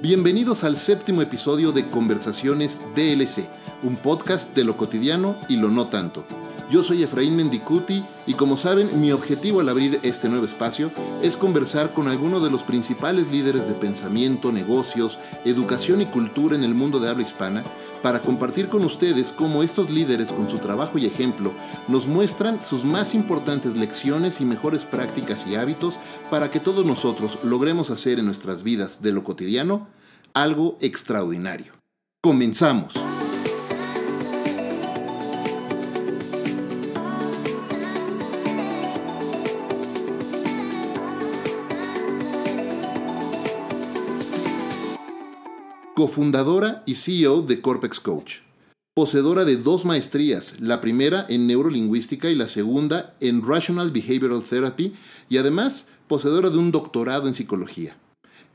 Bienvenidos al séptimo episodio de Conversaciones DLC, un podcast de lo cotidiano y lo no tanto. Yo soy Efraín Mendicuti y como saben, mi objetivo al abrir este nuevo espacio es conversar con algunos de los principales líderes de pensamiento, negocios, educación y cultura en el mundo de habla hispana para compartir con ustedes cómo estos líderes con su trabajo y ejemplo nos muestran sus más importantes lecciones y mejores prácticas y hábitos para que todos nosotros logremos hacer en nuestras vidas de lo cotidiano algo extraordinario. Comenzamos. Cofundadora y CEO de Corpex Coach, poseedora de dos maestrías, la primera en neurolingüística y la segunda en Rational Behavioral Therapy, y además poseedora de un doctorado en psicología.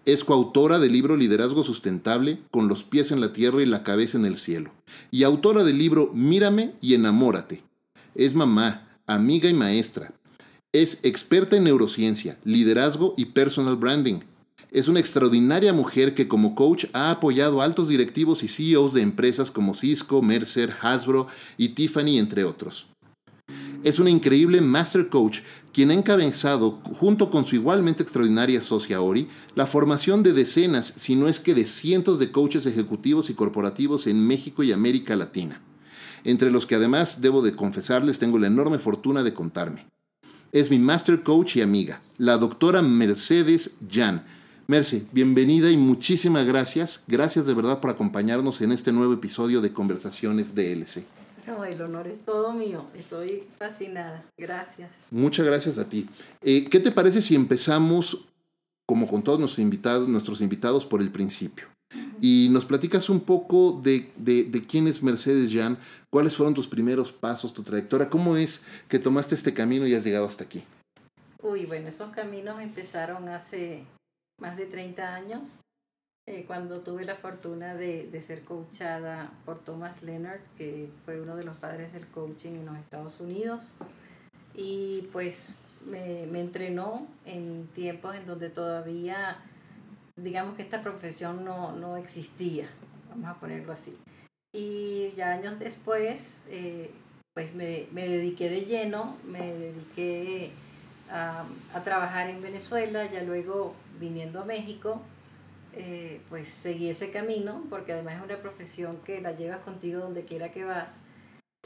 Es coautora del libro Liderazgo Sustentable, con los pies en la tierra y la cabeza en el cielo, y autora del libro Mírame y enamórate. Es mamá, amiga y maestra. Es experta en neurociencia, liderazgo y personal branding es una extraordinaria mujer que como coach ha apoyado a altos directivos y CEOs de empresas como Cisco, Mercer, Hasbro y Tiffany, entre otros. Es una increíble master coach quien ha encabezado, junto con su igualmente extraordinaria socia Ori, la formación de decenas, si no es que de cientos de coaches ejecutivos y corporativos en México y América Latina, entre los que además, debo de confesarles, tengo la enorme fortuna de contarme. Es mi master coach y amiga, la doctora Mercedes Jan, Mercy, bienvenida y muchísimas gracias. Gracias de verdad por acompañarnos en este nuevo episodio de Conversaciones DLC. No, el honor es todo mío. Estoy fascinada. Gracias. Muchas gracias a ti. Eh, ¿Qué te parece si empezamos, como con todos nuestros invitados, nuestros invitados, por el principio? Y nos platicas un poco de, de, de, quién es Mercedes Jan, cuáles fueron tus primeros pasos, tu trayectoria, cómo es que tomaste este camino y has llegado hasta aquí. Uy, bueno, esos caminos empezaron hace más de 30 años, eh, cuando tuve la fortuna de, de, ser coachada por Thomas Leonard, que fue uno de los padres del coaching en los Estados Unidos. Y pues me, me entrenó en tiempos en donde todavía, digamos que esta profesión no, no existía, vamos a ponerlo así. Y ya años después, eh, pues me, me, dediqué de lleno, me dediqué a, a, trabajar en Venezuela, ya luego viniendo a México, eh, pues seguí ese camino, porque además es una profesión que la llevas contigo donde quiera que vas.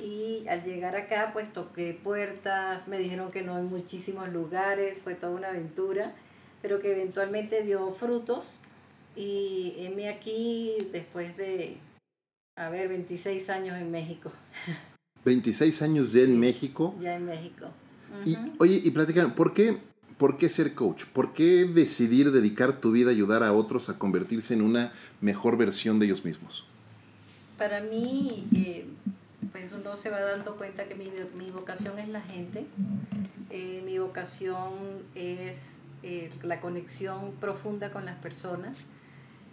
Y al llegar acá, pues toqué puertas, me dijeron que no en muchísimos lugares, fue toda una aventura, pero que eventualmente dio frutos. Y heme aquí después de, a ver, 26 años en México. 26 años ya en México. Ya en México. Uh -huh. Y oye, y platican, ¿por qué ¿Por qué ser coach? ¿Por qué decidir dedicar tu vida a ayudar a otros a convertirse en una mejor versión de ellos mismos? Para mí, eh, pues uno se va dando cuenta que mi, mi vocación es la gente. Eh, mi vocación es eh, la conexión profunda con las personas.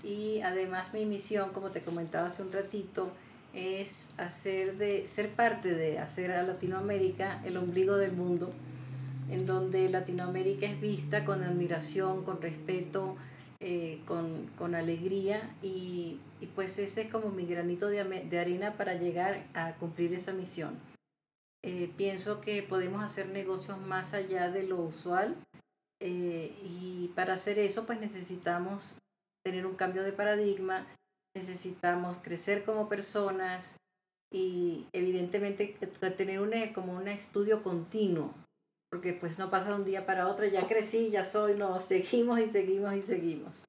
Y además mi misión, como te comentaba hace un ratito, es hacer de, ser parte de hacer a Latinoamérica el ombligo del mundo en donde Latinoamérica es vista con admiración, con respeto, eh, con, con, alegría y, y, pues ese es como mi granito de, de, arena para llegar a cumplir esa misión. Eh, pienso que podemos hacer negocios más allá de lo usual eh, y para hacer eso pues necesitamos tener un cambio de paradigma, necesitamos crecer como personas y evidentemente tener una, como un estudio continuo porque pues no pasa de un día para otro, ya crecí, ya soy, no, seguimos y seguimos y seguimos.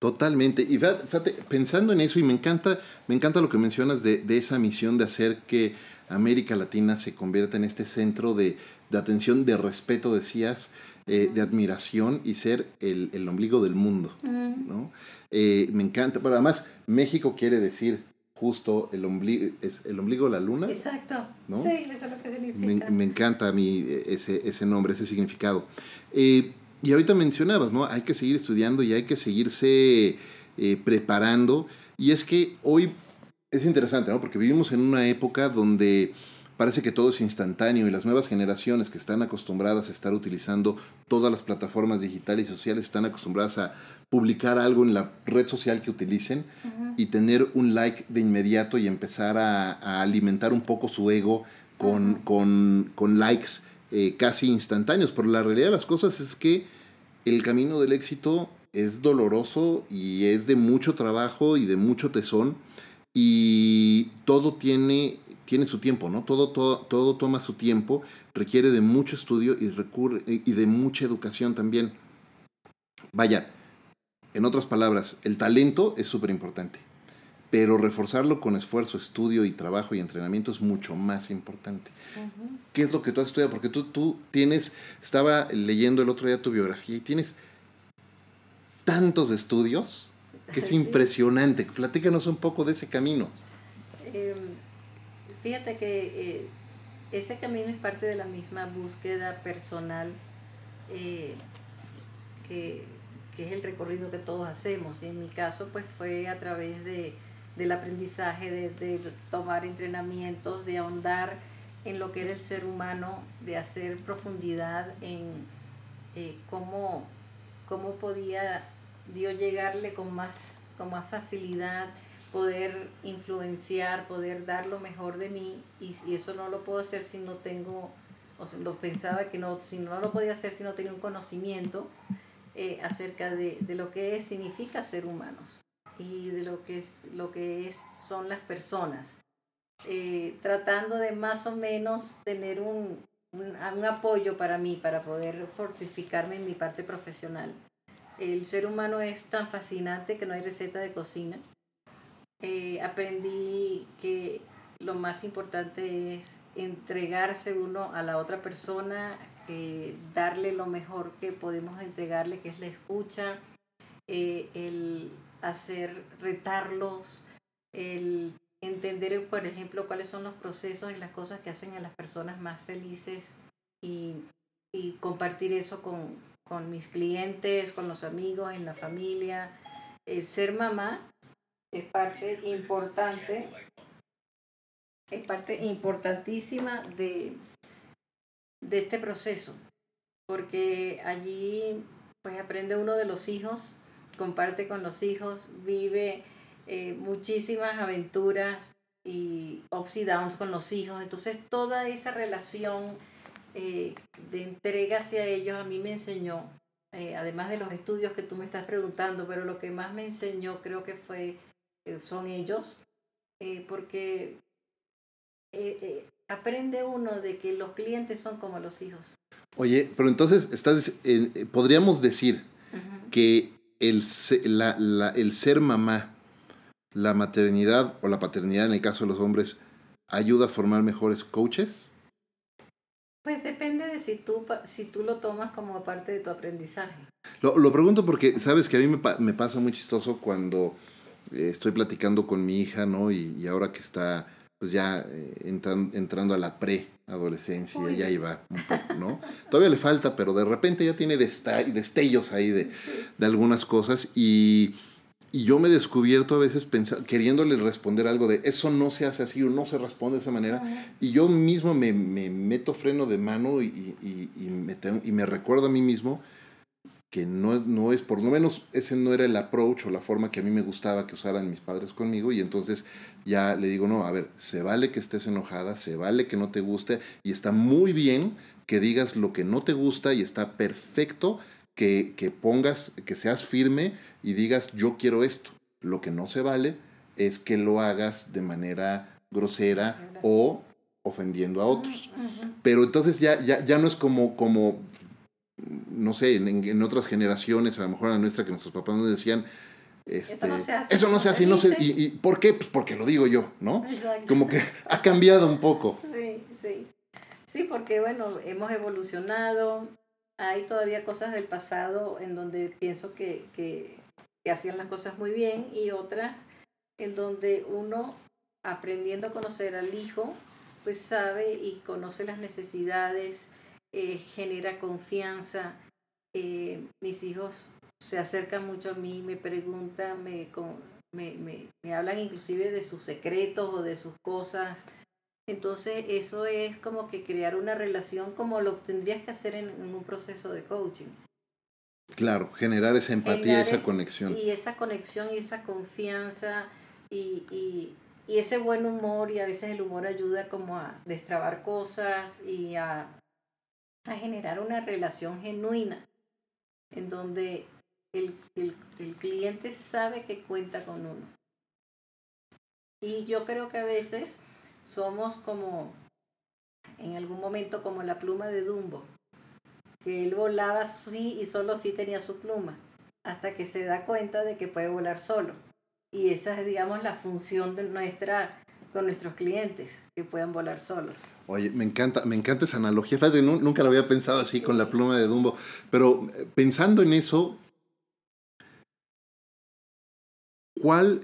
Totalmente. Y fíjate, pensando en eso, y me encanta, me encanta lo que mencionas de, de, esa misión de hacer que América Latina se convierta en este centro de, de atención, de respeto, decías, eh, de admiración y ser el, el ombligo del mundo. Uh -huh. ¿no? Eh, me encanta, pero además México quiere decir justo el ombligo, es el ombligo de la luna. Exacto. ¿no? Sí, eso es lo que significa. Me, me encanta a mí ese, ese nombre, ese significado. Eh, y ahorita mencionabas, ¿no? Hay que seguir estudiando y hay que seguirse preparando. Y es que hoy es interesante, ¿no? Porque vivimos en una época donde parece que todo es instantáneo y las nuevas generaciones que están acostumbradas a estar utilizando todas las plataformas digitales y sociales están acostumbradas a publicar algo en la red social que utilicen y tener un like de inmediato y empezar a, alimentar un poco su ego con, con, likes eh, casi instantáneos. Pero la realidad de las cosas es que el camino del éxito es doloroso y es de mucho trabajo y de mucho tesón y todo tiene, tiene su tiempo, ¿no? Todo, todo, todo toma su tiempo, requiere de mucho estudio y, recurre, y de mucha educación también. Vaya, en otras palabras, el talento es súper importante, pero reforzarlo con esfuerzo, estudio y trabajo y entrenamiento es mucho más importante. ¿Qué es lo que tú has estudiado? Porque tú, tú tienes, estaba leyendo el otro día tu biografía y tienes tantos estudios que es impresionante. Platícanos un poco de ese camino. Em, fíjate que eh, ese camino es parte de la misma búsqueda personal eh, que, es el recorrido que todos hacemos. Y en mi caso, pues fue a través de, del aprendizaje, de, tomar entrenamientos, de ahondar en lo que era el ser humano, de hacer profundidad en eh, cómo, cómo podía Dios llegarle con más, con más facilidad, poder influenciar, poder dar lo mejor de mí y, eso no lo puedo hacer si no tengo, o sea, lo pensaba que no, si no lo podía hacer si no tenía un conocimiento eh, acerca de, lo que significa ser humanos y de lo que es, lo que es, son las personas. Eh, tratando de más o menos tener un, un apoyo para mí, para poder fortificarme en mi parte profesional. El ser humano es tan fascinante que no hay receta de cocina. Eh, aprendí que lo más importante es entregarse uno a la otra persona, eh, darle lo mejor que podemos entregarle, que es la escucha, eh, el hacer retarlos, el entender, por ejemplo, cuáles son los procesos y las cosas que hacen a las personas más felices y, compartir eso con, con mis clientes, con los amigos, en la familia. El ser mamá es parte importante, es parte importantísima de, de este proceso, porque allí pues aprende uno de los hijos, comparte con los hijos, vive eh, muchísimas aventuras y ups y downs con los hijos, entonces toda esa relación eh, de entrega hacia ellos a mí me enseñó, eh, además de los estudios que tú me estás preguntando, pero lo que más me enseñó creo que fue, son ellos, porque aprende uno de que los clientes son como los hijos. Oye, pero entonces estás, podríamos decir que el, la, la, el ser mamá, la maternidad o la paternidad en el caso de los hombres, ayuda a formar mejores coaches? Pues depende de si tú, si tú lo tomas como parte de tu aprendizaje. Lo, lo pregunto porque, sabes que a mí me, me pasa muy chistoso cuando eh, estoy platicando con mi hija, ¿no? Y, y ahora que está, pues ya eh, entrando a la pre-adolescencia, ya iba un poco, ¿no? Todavía le falta, pero de repente ya tiene destellos ahí de, de algunas cosas y y yo me he descubierto a veces pensando, queriéndole responder algo de eso no se hace así o no se responde de esa manera. Y yo mismo me, me, meto freno de mano y, y, y, me y, me recuerdo a mí mismo que no, no es, por lo menos ese no era el approach o la forma que a mí me gustaba que usaran mis padres conmigo. Y entonces ya le digo, no, a ver, se vale que estés enojada, se vale que no te guste y está muy bien que digas lo que no te gusta y está perfecto que, que pongas, que seas firme y digas yo quiero esto. Lo que no se vale es que lo hagas de manera grosera o ofendiendo a otros. Pero entonces ya, ya, ya no es como, como no sé, en, otras generaciones, a lo mejor a la nuestra, que nuestros papás nos decían, este, eso no se hace, eso no se hace, no sé, y, y, ¿por qué? Pues porque lo digo yo, ¿no? Como que ha cambiado un poco. Sí, sí. Sí, porque bueno, hemos evolucionado, hay todavía cosas del pasado en donde pienso que, que, hacían las cosas muy bien y otras en donde uno aprendiendo a conocer al hijo, pues sabe y conoce las necesidades, eh, genera confianza. Eh, mis hijos se acercan mucho a mí, me preguntan, me, me, me, me hablan inclusive de sus secretos o de sus cosas. Entonces eso es como que crear una relación como lo tendrías que hacer en, un proceso de coaching. Claro, generar esa empatía, esa conexión. Y esa conexión y esa confianza y, y, y, ese buen humor y a veces el humor ayuda como a destrabar cosas y a, a generar una relación genuina en donde el, el, cliente sabe que cuenta con uno. Y yo creo que a veces somos como, en algún momento, como la pluma de Dumbo, que él volaba sí y solo sí tenía su pluma, hasta que se da cuenta de que puede volar solo. Y esa es, digamos, la función de nuestra con nuestros clientes, que puedan volar solos. Oye, me encanta, me encanta esa analogía. Fíjate, nunca lo había pensado así con la pluma de Dumbo, pero eh, pensando en eso, ¿Cuál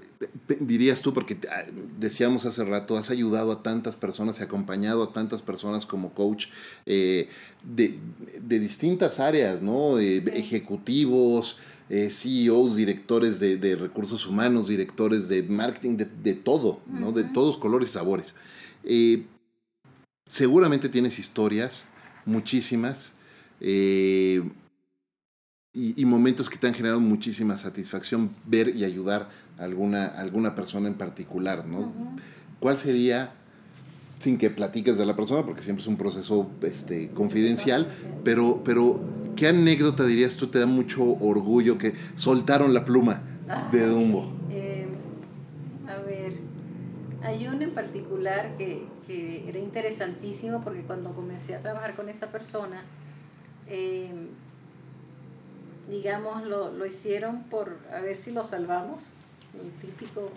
dirías tú, porque ah, decíamos hace rato, has ayudado a tantas personas, acompañado a tantas personas como coach eh, de, de, distintas áreas, ¿no? Eh, ejecutivos, eh, CEOs, directores de, de, recursos humanos, directores de marketing, de, de todo, ¿no? De todos colores y sabores. seguramente tienes historias, muchísimas y, momentos que te han generado muchísima satisfacción ver y ayudar a alguna, alguna persona en particular, ¿no? ¿Cuál sería, sin que platiques de la persona, porque siempre es un proceso este, confidencial, pero, pero ¿qué anécdota dirías tú te da mucho orgullo que soltaron la pluma de Dumbo? Eh, a ver, hay uno en particular que, que, era interesantísimo porque cuando comencé a trabajar con esa persona, eh, digamos, lo, lo hicieron por a ver si lo salvamos, el típico.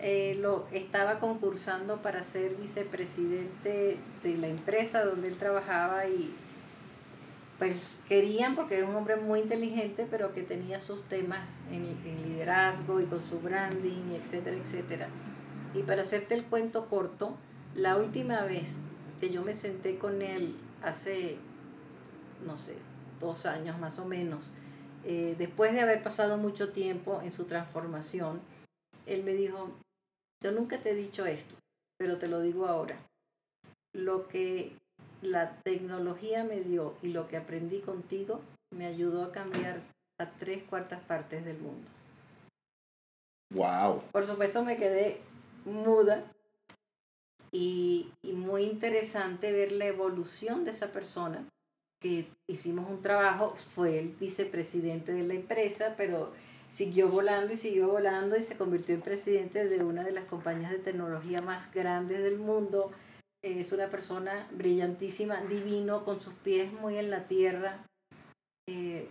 Eh, lo estaba concursando para ser vicepresidente de la empresa donde él trabajaba y pues querían porque es un hombre muy inteligente pero que tenía sus temas en, en liderazgo y con su branding etcétera etcétera y para hacerte el cuento corto la última vez que yo me senté con él hace no sé dos años más o menos eh, después de haber pasado mucho tiempo en su transformación, él me dijo, yo nunca te he dicho esto, pero te lo digo ahora. Lo que la tecnología me dio y lo que aprendí contigo me ayudó a cambiar a tres cuartas partes del mundo. Wow. Por supuesto me quedé muda y, y muy interesante ver la evolución de esa persona que hicimos un trabajo, fue el vicepresidente de la empresa, pero siguió volando y siguió volando y se convirtió en presidente de una de las compañías de tecnología más grandes del mundo. Es una persona brillantísima, divino, con sus pies muy en la tierra. Eh,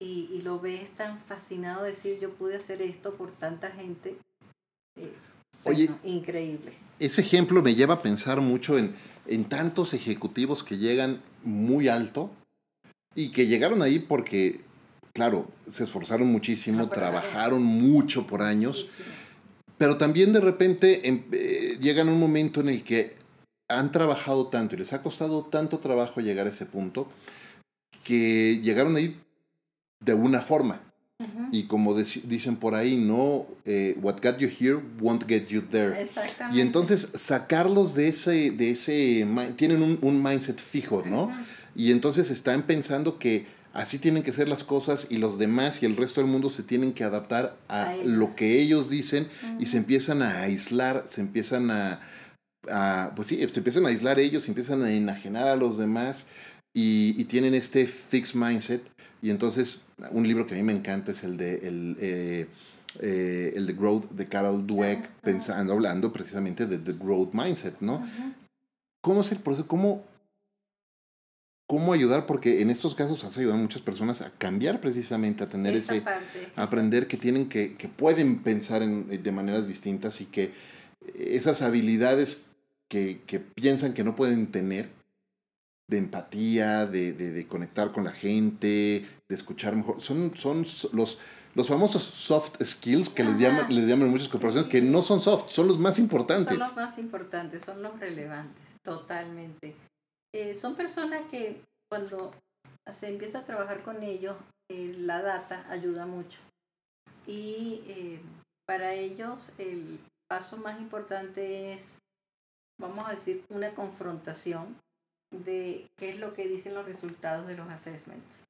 y, y, lo ves tan fascinado decir, yo pude hacer esto por tanta gente. Eh, Oye, increíble. Ese ejemplo me lleva a pensar mucho en, en tantos ejecutivos que llegan muy alto y que llegaron ahí porque, claro, se esforzaron muchísimo, trabajaron mucho por años, pero también de repente em, eh, llegan un momento en el que han trabajado tanto y les ha costado tanto trabajo llegar a ese punto que llegaron ahí de una forma. Y como dicen por ahí, no, eh, what got you here won't get you there. Exactamente. Y entonces sacarlos de ese, de ese, tienen un, un mindset fijo, ¿no? Y entonces están pensando que así tienen que ser las cosas y los demás y el resto del mundo se tienen que adaptar a, lo que ellos dicen y se empiezan a aislar, se empiezan a, a, pues sí, se empiezan a aislar ellos, se empiezan a enajenar a los demás y, y tienen este fixed mindset y entonces, un libro que a mí me encanta es el de, el, eh, eh, el de Growth de Carol Dweck, pensando, hablando precisamente de The Growth Mindset, ¿no? ¿Cómo es el proceso? ¿Cómo, ¿Cómo ayudar? Porque en estos casos has ayudado a muchas personas a cambiar precisamente, a tener ese, a aprender que tienen que, que pueden pensar en, de maneras distintas y que esas habilidades que, que piensan que no pueden tener, de empatía, de, de, de, conectar con la gente, de escuchar mejor. Son, son los, los famosos soft skills que les llaman, les llaman muchas corporaciones, que no son soft, son los más importantes. Son los más importantes, son los relevantes, totalmente. Eh, son personas que cuando se empieza a trabajar con ellos, eh, la data ayuda mucho. Y eh, para ellos el paso más importante es, vamos a decir, una confrontación de qué es lo que dicen los resultados de los assessments.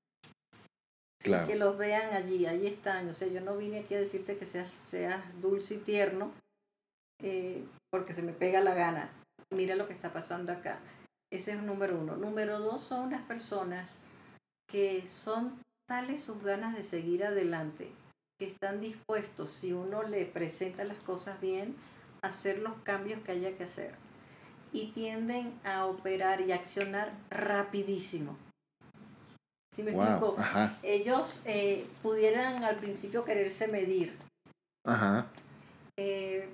Que los vean allí, ahí están. O sea, yo no vine aquí a decirte que seas, seas dulce y tierno eh, porque se me pega la gana. Mira lo que está pasando acá. Ese es número uno. Número dos son las personas que son tales sus ganas de seguir adelante, que están dispuestos, si uno le presenta las cosas bien, a hacer los cambios que haya que hacer. Y tienden a operar y accionar rapidísimo. ¿Sí me explico? Ellos eh, pudieran al principio quererse medir. Ajá. Eh,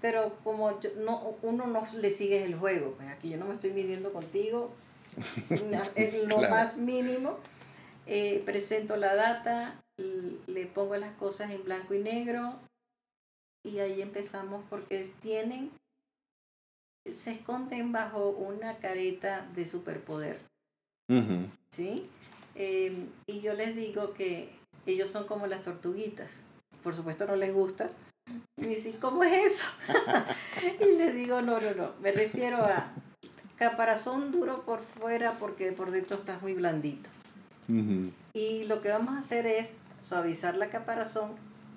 pero como no, uno no le sigue el juego, pues aquí yo no me estoy midiendo contigo en lo más mínimo. Eh, presento la data, le pongo las cosas en blanco y negro y ahí empezamos porque tienen, se esconden bajo una careta de superpoder. ¿Sí? Em, y yo les digo que ellos son como las tortuguitas. Por supuesto no les gusta. Y dicen, ¿cómo es eso? y les digo, no, no, no. Me refiero a caparazón duro por fuera porque por dentro está muy blandito. Y lo que vamos a hacer es suavizar la caparazón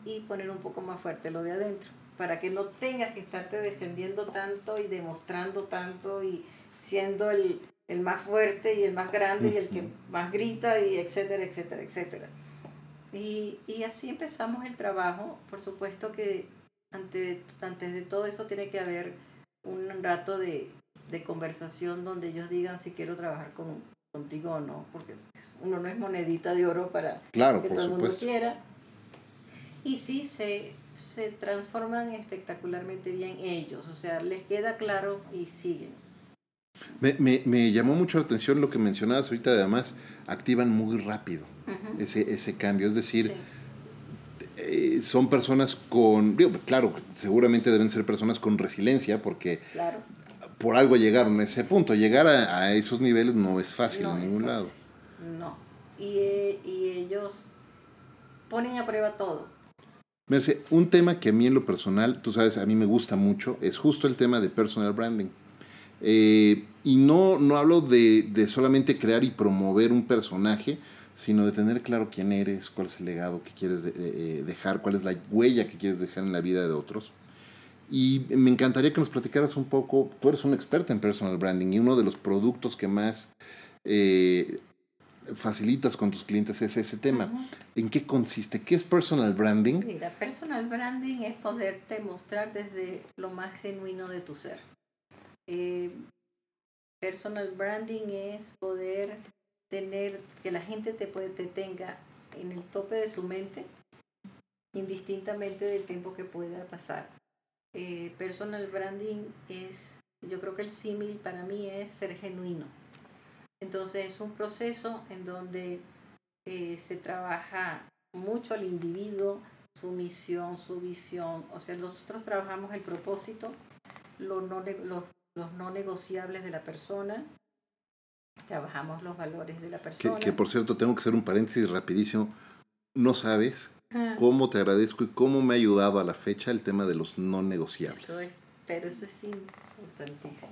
y poner un poco más fuerte lo de adentro. Para que no tengas que estarte defendiendo tanto y demostrando tanto y siendo el, el más fuerte y el más grande y el que más grita y etcétera, etcétera, etcétera. Y, y así empezamos el trabajo. Por supuesto que ante, antes de todo eso tiene que haber un rato de, de conversación donde ellos digan si quiero trabajar con, contigo o no, porque uno no es monedita de oro para claro, que todo el mundo quiera. Y sí, se, se transforman espectacularmente bien ellos, o sea, les queda claro y siguen. Me, me, me, llamó mucho la atención lo que mencionabas ahorita, además activan muy rápido ese, ese cambio, es decir, eh, son personas con, claro, seguramente deben ser personas con resiliencia porque por algo llegaron a ese punto, llegar a, esos niveles no es fácil en ningún lado. No, y, y ellos ponen a prueba todo. Merce, un tema que a mí en lo personal, tú sabes, a mí me gusta mucho, es justo el tema de personal branding. Eh, y no, no hablo de, de, solamente crear y promover un personaje, sino de tener claro quién eres, cuál es el legado que quieres eh, dejar, cuál es la huella que quieres dejar en la vida de otros. Y me encantaría que nos platicaras un poco, tú eres un experto en personal branding y uno de los productos que más eh, facilitas con tus clientes es ese tema. ¿En qué consiste? ¿Qué es personal branding? Mira, personal branding es poderte mostrar desde lo más genuino de tu ser. Eh, personal branding es poder tener, que la gente te, puede, te tenga en el tope de su mente, indistintamente del tiempo que pueda pasar. Eh, personal branding es, yo creo que el símil para mí es ser genuino. Entonces es un proceso en donde eh, se trabaja mucho al individuo, su misión, su visión. O sea, nosotros trabajamos el propósito, los no, los los no negociables de la persona, trabajamos los valores de la persona. Que, por cierto, tengo que hacer un paréntesis rapidísimo. No sabes cómo te agradezco y cómo me ha ayudado a la fecha el tema de los no negociables. pero eso es importantísimo.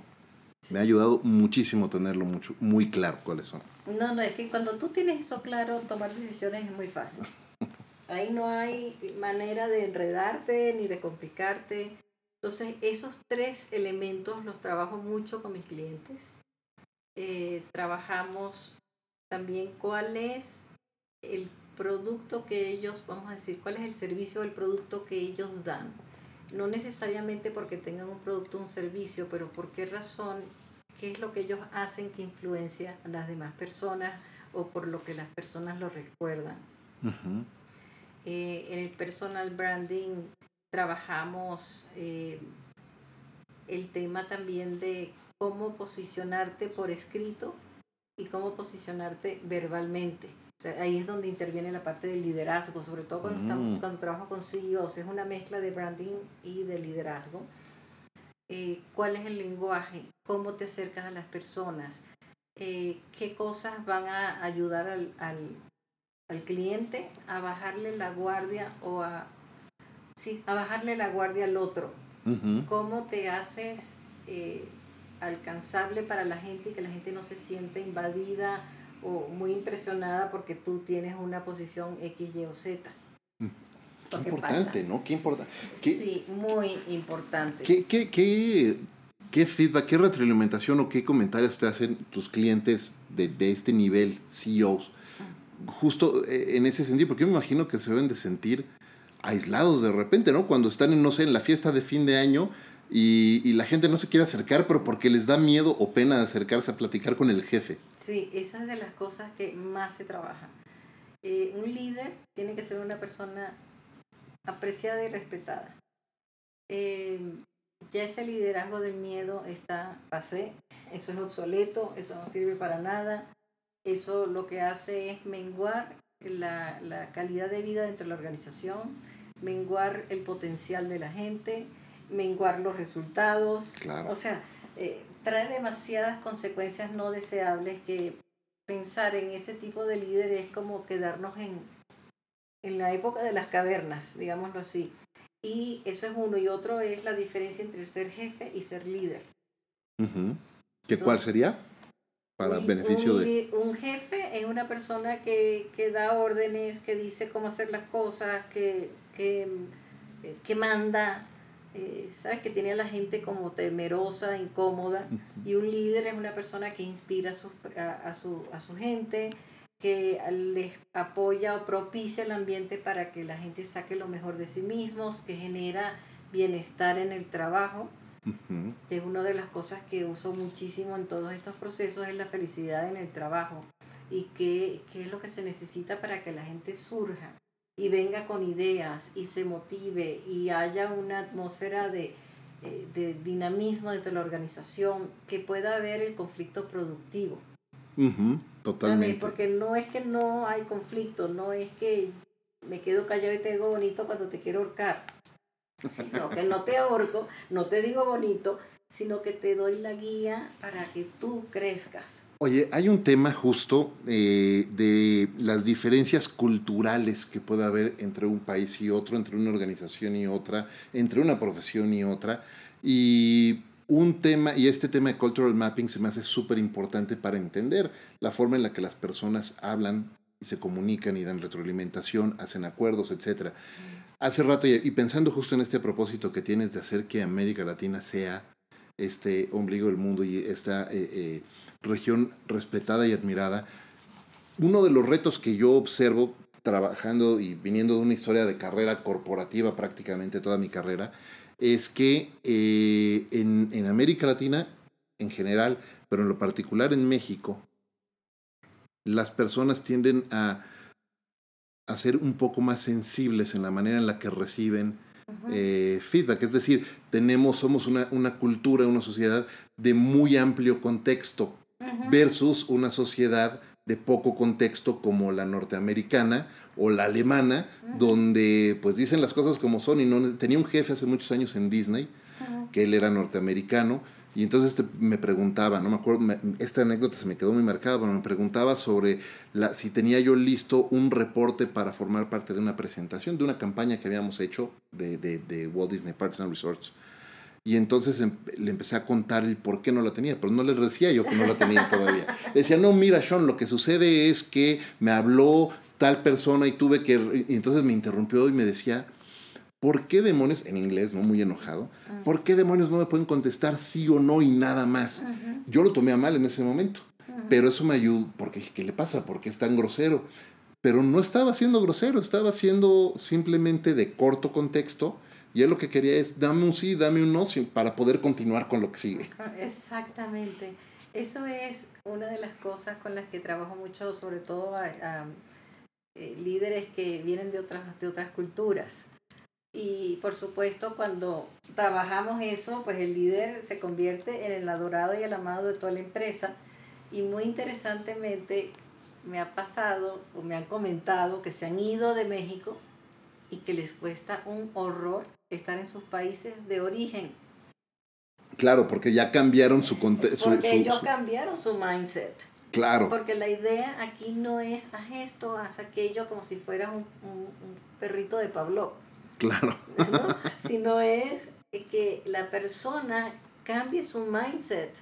Me ha ayudado muchísimo tenerlo mucho, muy claro cuáles son. No, no, es que cuando tú tienes eso claro, tomar decisiones es muy fácil. Ahí no hay manera de enredarte ni de complicarte. Entonces, esos tres elementos los trabajo mucho con mis clientes. Eh, trabajamos también cuál es el producto que ellos, vamos a decir, cuál es el servicio o el producto que ellos dan. No necesariamente porque tengan un producto o un servicio, pero por qué razón, qué es lo que ellos hacen que influencia a las demás personas o por lo que las personas lo recuerdan. Eh, en el personal branding trabajamos eh, el tema también de cómo posicionarte por escrito y cómo posicionarte verbalmente. Ahí es donde interviene la parte del liderazgo, sobre todo cuando, estamos, mm. cuando trabajo con CEOs, es una mezcla de branding y de liderazgo. Eh, ¿Cuál es el lenguaje? ¿Cómo te acercas a las personas? Eh, ¿Qué cosas van a ayudar al, al, al cliente a bajarle la guardia o a Sí, a bajarle la guardia al otro. ¿Cómo te haces eh, alcanzable para la gente y que la gente no se siente invadida o muy impresionada porque tú tienes una posición X, Y o Z. Qué importante, ¿no? Qué importante. Sí, muy importante. ¿qué, qué, qué, qué, feedback, qué retroalimentación o qué comentarios te hacen tus clientes de, de este nivel, CEOs? Justo eh, en ese sentido, porque yo me imagino que se deben de sentir aislados de repente, ¿no? Cuando están, en, no sé, en la fiesta de fin de año y, y, la gente no se quiere acercar, pero porque les da miedo o pena acercarse a platicar con el jefe. Sí, esa es de las cosas que más se trabaja. Eh, un líder tiene que ser una persona apreciada y respetada. Eh, ya ese liderazgo del miedo está pasé, eso es obsoleto, eso no sirve para nada, eso lo que hace es menguar la, la calidad de vida dentro de la organización, menguar el potencial de la gente, menguar los resultados, o sea, eh, trae demasiadas consecuencias no deseables que pensar en ese tipo de líder es como quedarnos en, en la época de las cavernas, digámoslo así. Y eso es uno. Y otro es la diferencia entre ser jefe y ser líder. ¿Qué cuál sería? Para beneficio de... Un jefe es una persona que, que, da órdenes, que dice cómo hacer las cosas, que, que, que manda, eh, sabes que tiene a la gente como temerosa, incómoda. Y un líder es una persona que inspira a su, a, su, a su gente, que les apoya o propicia el ambiente para que la gente saque lo mejor de sí mismos, que genera bienestar en el trabajo. es una de las cosas que uso muchísimo en todos estos procesos, es la felicidad en el trabajo. Y qué, qué es lo que se necesita para que la gente surja y venga con ideas y se motive y haya una atmósfera de, eh, de dinamismo dentro de la organización, que pueda haber el conflicto productivo. totalmente. Porque no es que no hay conflicto, no es que me quedo callado y te digo bonito cuando te quiero ahorcar. Sino que no te ahorco, no te digo bonito, sino que te doy la guía para que tú crezcas. Oye, hay un tema justo eh, de las diferencias culturales que puede haber entre un país y otro, entre una organización y otra, entre una profesión y otra. Y un tema, y este tema de cultural mapping se me hace súper importante para entender la forma en la que las personas hablan y se comunican y dan retroalimentación, hacen acuerdos, etc. Hace rato, y pensando justo en este propósito que tienes de hacer que América Latina sea este ombligo del mundo y esta eh, eh, región respetada y admirada. Uno de los retos que yo observo trabajando y viniendo de una historia de carrera corporativa prácticamente toda mi carrera, es que eh, en, en América Latina en general, pero en lo particular en México, las personas tienden a, a ser un poco más sensibles en la manera en la que reciben eh, feedback. Es decir, tenemos, somos una, una, cultura, una sociedad de muy amplio contexto versus una sociedad de poco contexto como la norteamericana o la alemana, donde pues dicen las cosas como son y no tenía un jefe hace muchos años en Disney, que él era norteamericano y entonces me preguntaba, no me acuerdo, esta anécdota se me quedó muy marcada, pero me preguntaba sobre la, si tenía yo listo un reporte para formar parte de una presentación, de una campaña que habíamos hecho de, de, de Walt Disney Parks and Resorts. Y entonces em, le empecé a contar el por qué no la tenía, pero no le decía yo que no la tenía todavía. Le decía, no, mira, Sean, lo que sucede es que me habló tal persona y tuve que... Y entonces me interrumpió y me decía, ¿por qué demonios, en inglés, no muy enojado, ¿por qué demonios no me pueden contestar sí o no y nada más? Yo lo tomé a mal en ese momento, pero eso me ayudó, porque ¿qué le pasa? ¿Por qué es tan grosero? Pero no estaba siendo grosero, estaba siendo simplemente de corto contexto y él lo que quería es, dame un sí, dame un no, para poder continuar con lo que sigue. Exactamente. Eso es una de las cosas con las que trabajo mucho, sobre todo a, eh, líderes que vienen de otras, de otras culturas y por supuesto, cuando trabajamos eso, pues el líder se convierte en el adorado y el amado de toda la empresa. Y muy interesantemente me ha pasado o me han comentado que se han ido de México y que les cuesta un horror estar en sus países de origen. Claro, porque ya cambiaron su contexto. Porque ellos cambiaron su mindset. Claro. Porque la idea aquí no es haz esto, haz aquello como si fueras un, un, un perrito de Pablo Claro. ¿no? Sino es que la persona cambie su mindset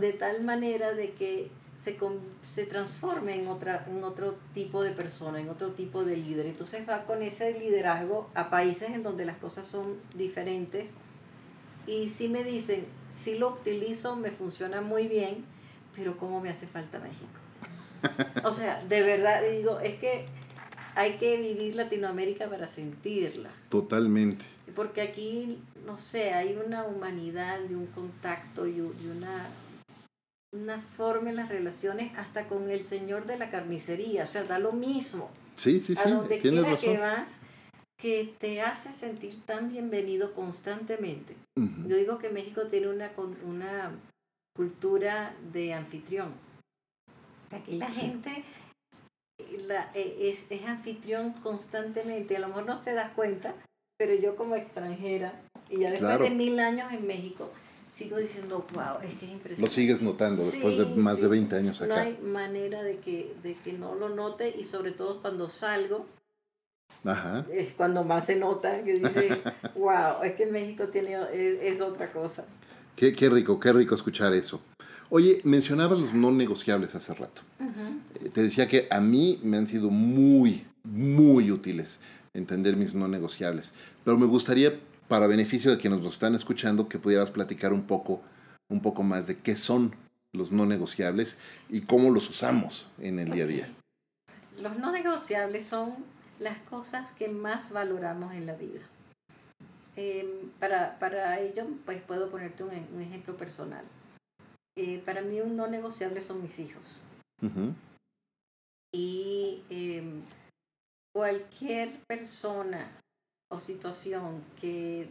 de tal manera de que se, se transforme en, otra, en otro tipo de persona, en otro tipo de líder. Entonces va con ese liderazgo a países en donde las cosas son diferentes. Y si me dicen, si lo utilizo, me funciona muy bien, pero ¿cómo me hace falta México? O sea, de verdad digo, es que hay que vivir Latinoamérica para sentirla. Totalmente. Porque aquí, no sé, hay una humanidad y un contacto y, una, una forma en las relaciones hasta con el señor de la carnicería. O sea, da lo mismo. Sí, sí, sí. A donde quiera que vas, que te hace sentir tan bienvenido constantemente. Yo digo que México tiene una, una cultura de anfitrión. Aquí la gente la, e, es, es anfitrión constantemente. A lo mejor no te das cuenta, pero yo como extranjera, y ya después de mil años en México, sigo diciendo, wow, es que es impresionante. Lo sigues notando después de más de 20 años acá. No hay manera de que, de que no lo note y sobre todo cuando salgo, Ajá. es cuando más se nota que dice, wow, es que México tiene, es, otra cosa. Qué, qué rico, qué rico escuchar eso. Oye, mencionabas los no negociables hace rato. Eh, te decía que a mí me han sido muy, muy útiles entender mis no negociables. Pero me gustaría, para beneficio de quienes nos están escuchando, que pudieras platicar un poco, un poco más de qué son los no negociables y cómo los usamos en el día a día. Los no negociables son las cosas que más valoramos en la vida. Em, para, para ello, pues puedo ponerte un, un ejemplo personal. Eh, para mí un no negociable son mis hijos. Y em, cualquier persona o situación que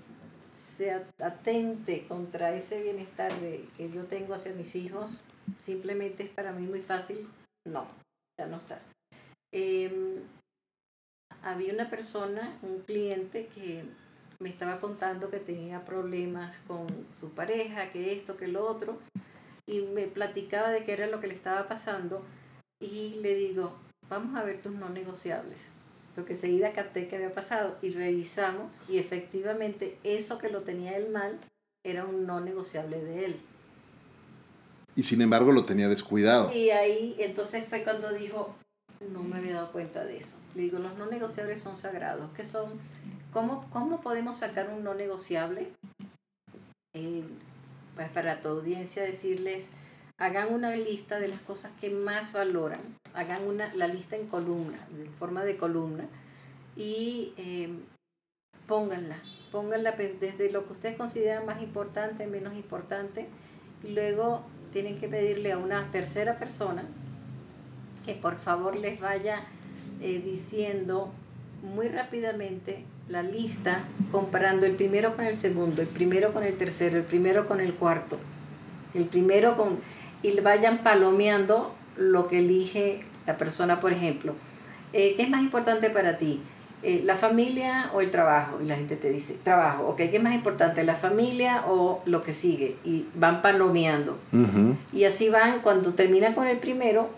se atente contra ese bienestar que yo tengo hacia mis hijos, simplemente es para mí muy fácil, no, ya no está. Em, había una persona, un cliente que me estaba contando que tenía problemas con su pareja, que esto, que lo otro, y me platicaba de qué era lo que le estaba pasando y le digo, vamos a ver tus no negociables. Porque seguida capté que había pasado y revisamos y efectivamente eso que lo tenía él mal era un no negociable de él. Y sin embargo lo tenía descuidado. Y ahí entonces fue cuando dijo, no me había dado cuenta de eso. Le digo, los no negociables son sagrados. ¿Qué son? ¿Cómo, cómo podemos sacar un no negociable? Eh, pues para tu audiencia decirles, hagan una lista de las cosas que más valoran, hagan una, la lista en columna, en forma de columna, y em, pónganla, pónganla desde lo que ustedes consideran más importante, menos importante, y luego tienen que pedirle a una tercera persona que por favor les vaya eh, diciendo muy rápidamente la lista comparando el primero con el segundo, el primero con el tercero, el primero con el cuarto, el primero con... y vayan palomeando lo que elige la persona, por ejemplo. Eh, ¿Qué es más importante para ti? Eh, ¿La familia o el trabajo? Y la gente te dice, trabajo, ok, ¿qué es más importante? ¿La familia o lo que sigue? Y van palomeando. Y así van, cuando terminan con el primero,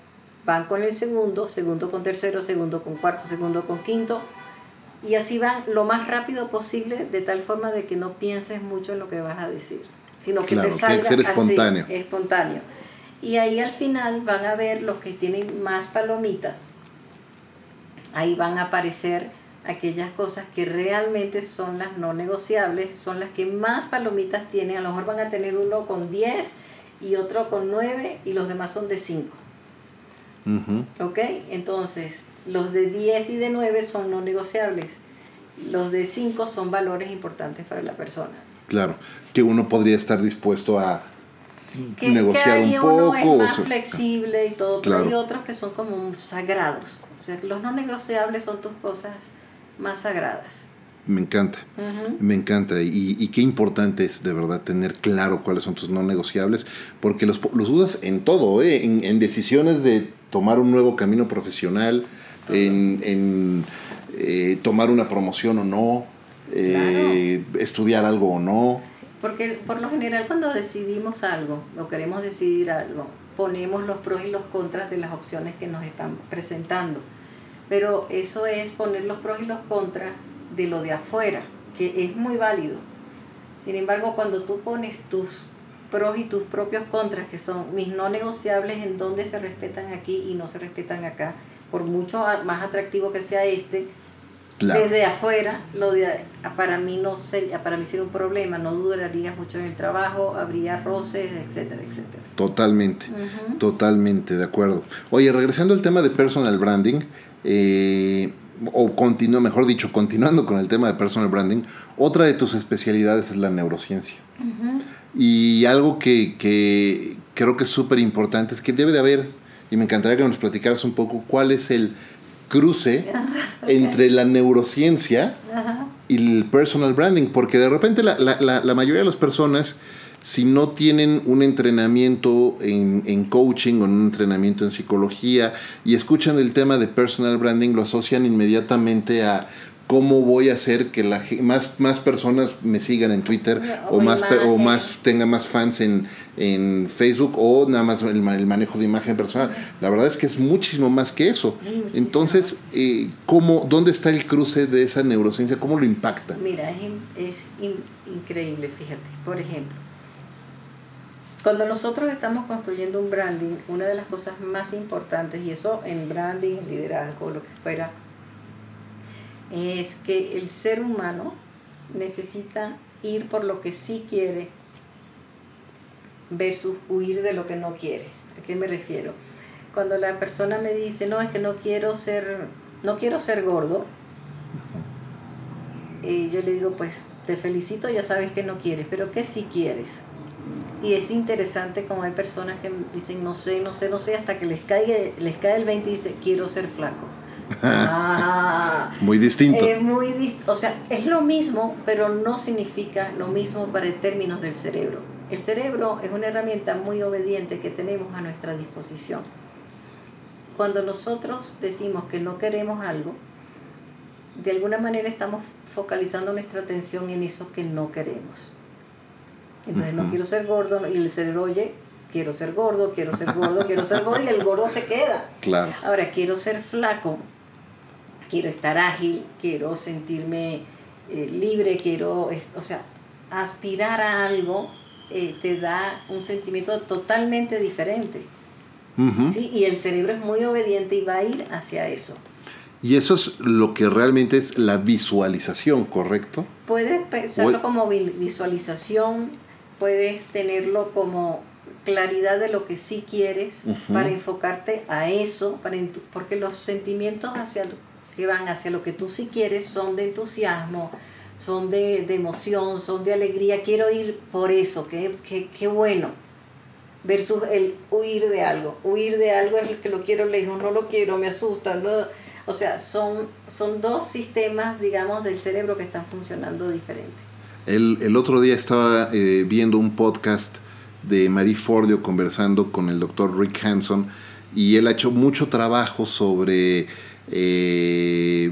van con el segundo, segundo con tercero, segundo con cuarto, segundo con quinto, y así van lo más rápido posible de tal forma de que no pienses mucho en lo que vas a decir, sino que te salga ser espontáneo. espontáneo. Y ahí al final van a ver los que tienen más palomitas. Ahí van a aparecer aquellas cosas que realmente son las no negociables, son las que más palomitas tienen. A lo mejor van a tener uno con 10 y otro con 9 y los demás son de 5. ¿Ok? Entonces, los de 10 y de 9 son no negociables. Los de 5 son valores importantes para la persona. Claro, que uno podría estar dispuesto a negociar un poco. Uno es más flexible y todo, pero hay otros que son como sagrados. O sea, los no negociables son tus cosas más sagradas. Me encanta, me encanta. Y, y, qué importante es de verdad tener claro cuáles son tus no negociables, porque los, los usas en todo, ¿eh? en, en decisiones de tomar un nuevo camino profesional, en, eh, tomar una promoción o no, eh, estudiar algo o no. Porque por lo general cuando decidimos algo o queremos decidir algo, ponemos los pros y los contras de las opciones que nos están presentando. Pero eso es poner los pros y los contras de lo de afuera, que es muy válido. Sin embargo, cuando tú pones tus pros y tus propios contras, que son mis no negociables en donde se respetan aquí y no se respetan acá, por mucho más atractivo que sea este, desde afuera, lo de, para mí no sería, para mí sería un problema, no duraría mucho en el trabajo, habría roces, etcétera, etcétera. Totalmente, totalmente, de acuerdo. Oye, regresando al tema de personal branding, eh, o continúa, mejor dicho, continuando con el tema de personal branding, otra de tus especialidades es la neurociencia. Y algo que, que creo que es súper importante es que debe de haber, y me encantaría que nos platicaras un poco cuál es el cruce entre la neurociencia y el personal branding, porque de repente la, la, la, mayoría de las personas, si no tienen un entrenamiento en, en, coaching o un entrenamiento en psicología y escuchan el tema de personal branding, lo asocian inmediatamente a cómo voy a hacer que la, más, más personas me sigan en Twitter o, más, o más tenga más fans en, en, Facebook o nada más el, manejo de imagen personal. La verdad es que es muchísimo más que eso. Entonces, eh, ¿cómo, ¿dónde está el cruce de esa neurociencia? ¿Cómo lo impacta? Mira, es, es increíble, fíjate. Por ejemplo, cuando nosotros estamos construyendo un branding, una de las cosas más importantes, y eso en branding, liderazgo, lo que fuera, es que el ser humano necesita ir por lo que sí quiere versus huir de lo que no quiere. ¿A qué me refiero? Cuando la persona me dice, no, es que no quiero ser, no quiero ser gordo, y yo le digo, pues te felicito, ya sabes que no quieres, pero ¿qué sí quieres? Y es interesante como hay personas que dicen, no sé, no sé, no sé, hasta que les, caiga, les cae el 20 y dice, quiero ser flaco. Ah, muy distinto. Es muy o sea, es lo mismo, pero no significa lo mismo para términos del cerebro. El cerebro es una herramienta muy obediente que tenemos a nuestra disposición. Cuando nosotros decimos que no queremos algo, de alguna manera estamos focalizando nuestra atención en eso que no queremos. Entonces, no quiero ser gordo, y el cerebro oye, quiero ser gordo, quiero ser gordo, quiero ser gordo, y el gordo se queda. Claro. Ahora, quiero ser flaco, quiero estar ágil, quiero sentirme eh, libre, quiero, o sea, aspirar a algo eh, te da un sentimiento totalmente diferente. ¿sí? Y el cerebro es muy obediente y va a ir hacia eso. Y eso es lo que realmente es la visualización, ¿correcto? Puedes pensarlo como visualización, puedes tenerlo como claridad de lo que sí quieres para enfocarte a eso, para porque los sentimientos hacia que van hacia lo que tú sí quieres son de entusiasmo, son de, emoción, son de alegría. Quiero ir por eso, qué, qué, bueno. Versus el huir de algo. Huir de algo es el que lo quiero lejos, no lo quiero, me asusta. No. O sea, son, son dos sistemas, digamos, del cerebro que están funcionando diferentes. El, otro día estaba eh, viendo un podcast de Marie Fordio conversando con el doctor Rick Hanson y él ha hecho mucho trabajo sobre eh,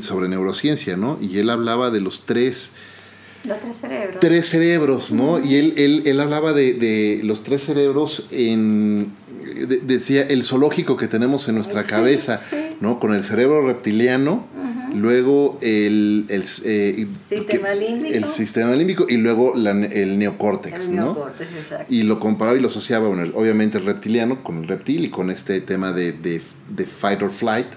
sobre neurociencia, ¿no? Y él hablaba de los tres... Los tres cerebros. Tres cerebros, ¿no? Y él, él, él hablaba de, de, los tres cerebros en... decía el zoológico que tenemos en nuestra cabeza, ¿no? Con el cerebro reptiliano, luego el, el eh, sistema límbico. el sistema límbico y luego el neocórtex, el ¿no? Neocórtex, exacto. Y lo comparaba y lo asociaba, bueno, obviamente el reptiliano con el reptil y con este tema de, de, de fight or flight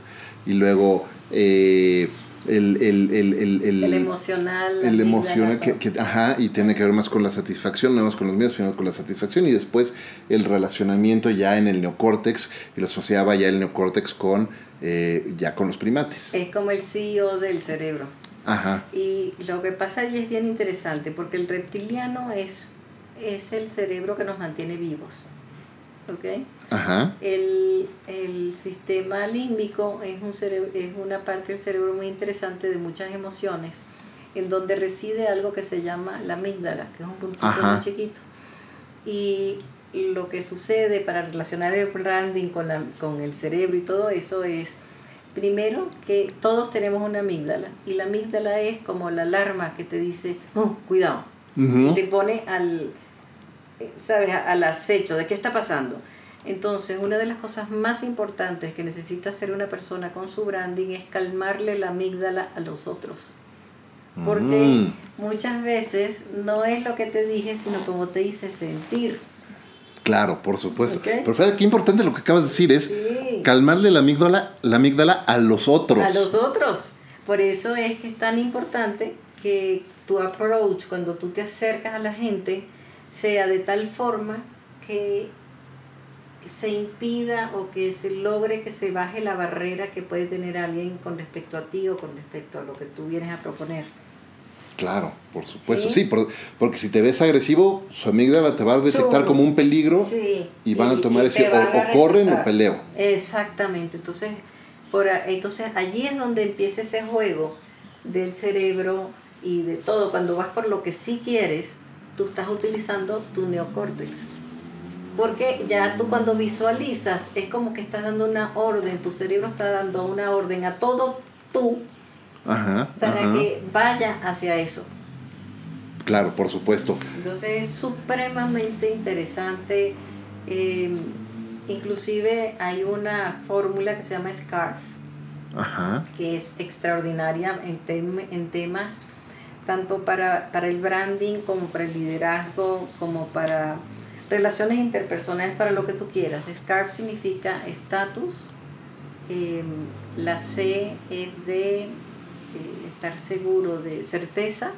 y luego eh, el, el, el, el, emocional. El emocional, que, ajá, y tiene que ver más con la satisfacción, no más con los miedos, sino con la satisfacción, y después el relacionamiento ya en el neocórtex, y lo asociaba ya el neocórtex con, eh, ya con los primates. Es como el CEO del cerebro. Ajá. Y lo que pasa allí es bien interesante, porque el reptiliano es, es el cerebro que nos mantiene vivos. ¿Ok? El, sistema límbico es, un es una parte del cerebro muy interesante de muchas emociones, en donde reside algo que se llama la amígdala, que es un puntito muy chiquito. Y lo que sucede para relacionar el branding con, la, con el cerebro y todo eso es, primero, que todos tenemos una amígdala, y la amígdala es como la alarma que te dice, oh, cuidado, y te pone al, ¿sabes?, al acecho de qué está pasando. Entonces, una de las cosas más importantes que necesita hacer una persona con su branding es calmarle la amígdala a los otros. Porque, muchas veces no es lo que te dije, sino como te hice sentir. Claro, por supuesto. Pero fíjate, qué importante lo que acabas de decir es calmarle la amígdala, la amígdala a los otros. A los otros. Por eso es que es tan importante que tu approach, cuando tú te acercas a la gente, sea de tal forma que se impida o que se logre que se baje la barrera que puede tener alguien con respecto a ti o con respecto a lo que tú vienes a proponer. Claro, por supuesto, sí, porque si te ves agresivo, su amígdala te va a detectar como un peligro y van a tomar ese o, corren o peleo. Exactamente, entonces, por, entonces allí es donde empieza ese juego del cerebro y de todo. Cuando vas por lo que sí quieres, tú estás utilizando tu neocórtex. Porque ya tú cuando visualizas es como que estás dando una orden, tu cerebro está dando una orden a todo tú para que vaya hacia eso. Claro, por supuesto. Entonces es supremamente interesante. Em, inclusive hay una fórmula que se llama SCARF, que es extraordinaria en, en temas tanto para, para el branding como para el liderazgo, como para relaciones interpersonales, para lo que tú quieras. SCARF significa estatus, em, la C es de eh, estar seguro, de certeza,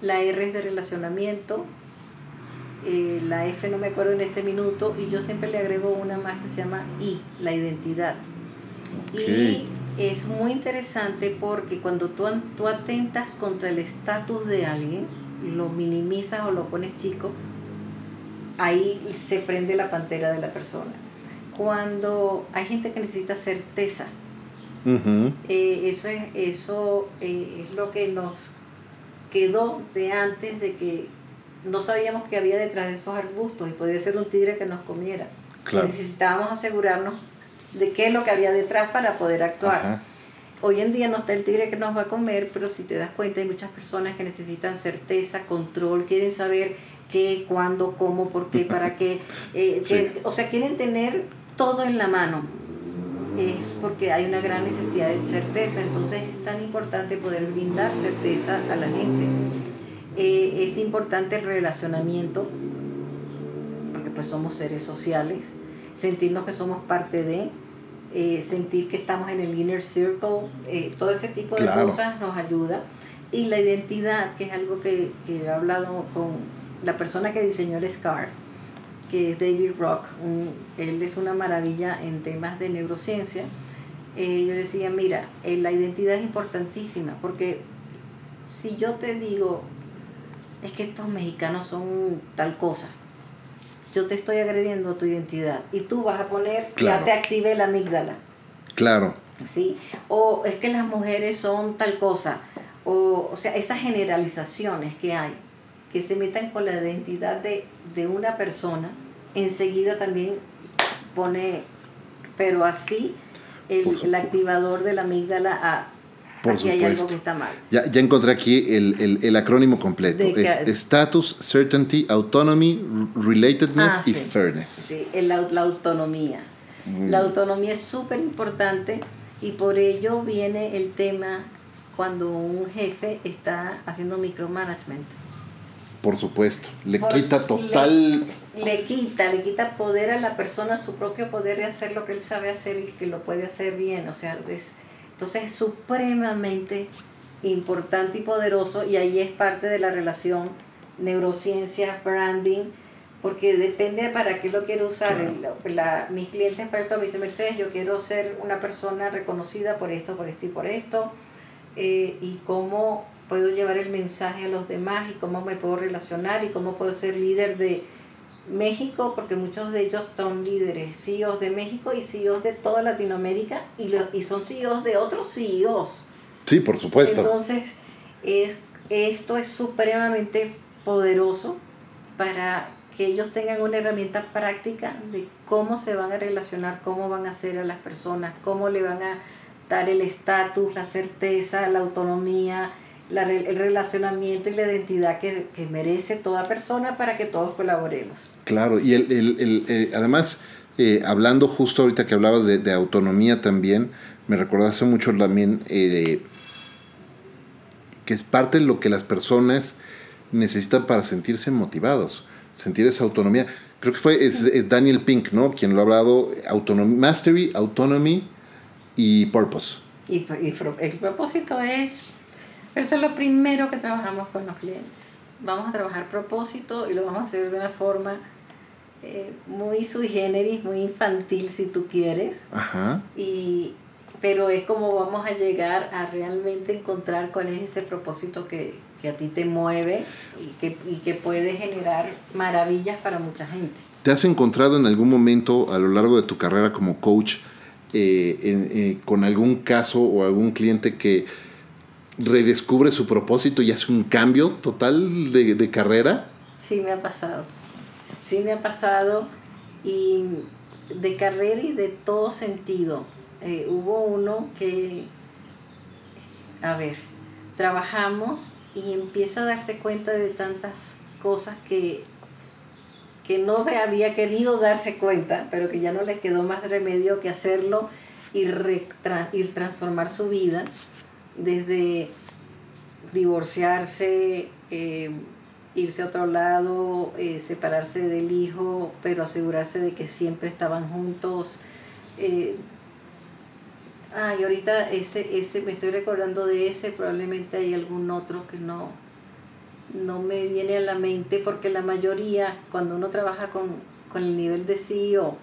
la R es de relacionamiento, eh, la F no me acuerdo en este minuto, y yo siempre le agrego una más que se llama I, la identidad. Y es muy interesante porque cuando tú, tú atentas contra el estatus de alguien, lo minimizas o lo pones chico, ahí se prende la pantera de la persona. Cuando hay gente que necesita certeza, eh, eso, es, eso eh, es lo que nos quedó de antes de que no sabíamos que había detrás de esos arbustos y podía ser un tigre que nos comiera. Necesitábamos asegurarnos de qué es lo que había detrás para poder actuar. Hoy en día no está el tigre que nos va a comer, pero si te das cuenta hay muchas personas que necesitan certeza, control, quieren saber qué, cuándo, cómo, por qué, para qué. Eh, o sea, quieren tener todo en la mano. Es porque hay una gran necesidad de certeza. Entonces es tan importante poder brindar certeza a la gente. Eh, es importante el relacionamiento, porque pues somos seres sociales, sentirnos que somos parte de, eh, sentir que estamos en el inner circle, eh, todo ese tipo de cosas nos ayuda. Y la identidad, que es algo que, que, he hablado con la persona que diseñó el scarf, que es David Rock, él es una maravilla en temas de neurociencia. Eh, yo decía, mira, la identidad es importantísima, porque si yo te digo, es que estos mexicanos son tal cosa, yo te estoy agrediendo tu identidad y tú vas a poner, ya te active la amígdala. Claro. ¿Sí? O es que las mujeres son tal cosa. O, o sea, esas generalizaciones que hay, que se metan con la identidad de, de una persona, enseguida también pone, pero así, el, el activador de la amígdala a aquí hay algo que está mal. Ya, ya encontré aquí el, el, el acrónimo completo. Es Status, Certainty, Autonomy, Relatedness ah, y Fairness. Sí, la, la autonomía. La autonomía es súper importante y por ello viene el tema cuando un jefe está haciendo micromanagement. Por supuesto, le quita total... Le, le, quita, le quita poder a la persona, su propio poder de hacer lo que él sabe hacer y que lo puede hacer bien. O sea, es, entonces es supremamente importante y poderoso y ahí es parte de la relación neurociencias, branding, porque depende para qué lo quiero usar. La, mis clientes, por ejemplo, me dicen, Mercedes, yo quiero ser una persona reconocida por esto, por esto y por esto, eh, y cómo puedo llevar el mensaje a los demás y cómo me puedo relacionar y cómo puedo ser líder de México, porque muchos de ellos son líderes, CEOs de México y CEOs de toda Latinoamérica y, lo, y son CEOs de otros CEOs. Sí, por supuesto. Entonces, es, esto es supremamente poderoso para que ellos tengan una herramienta práctica de cómo se van a relacionar, cómo van a ser a las personas, cómo le van a dar el estatus, la certeza, la autonomía, la, el relacionamiento y la identidad que, merece toda persona para que todos colaboremos. Claro, y el, el, el eh, además, eh, hablando justo ahorita que hablabas de, autonomía también, me recordaste mucho también eh, que es parte de lo que las personas necesitan para sentirse motivados, sentir esa autonomía. Creo que fue es, Daniel Pink, ¿no? Quien lo ha hablado, autonomy, mastery, autonomy y purpose. Y, el propósito es, eso es lo primero que trabajamos con los clientes. Vamos a trabajar propósito y lo vamos a hacer de una forma eh, muy sui generis, muy infantil si tú quieres. Ajá. Y, pero es como vamos a llegar a realmente encontrar cuál es ese propósito que, que a ti te mueve y que, y que puede generar maravillas para mucha gente. ¿Te has encontrado en algún momento a lo largo de tu carrera como coach eh, eh, con algún caso o algún cliente que redescubre su propósito y hace un cambio total de, de carrera? Sí, me ha pasado. Sí, me ha pasado y de carrera y de todo sentido. Eh, hubo uno que, a ver, trabajamos y empieza a darse cuenta de tantas cosas que, que no había querido darse cuenta, pero que ya no le quedó más remedio que hacerlo y, y transformar su vida desde divorciarse, eh, irse a otro lado, eh, separarse del hijo, pero asegurarse de que siempre estaban juntos. Eh, ay, ahorita ese, ese, me estoy recordando de ese, probablemente hay algún otro que no, no me viene a la mente, porque la mayoría, cuando uno trabaja con, con el nivel de CEO,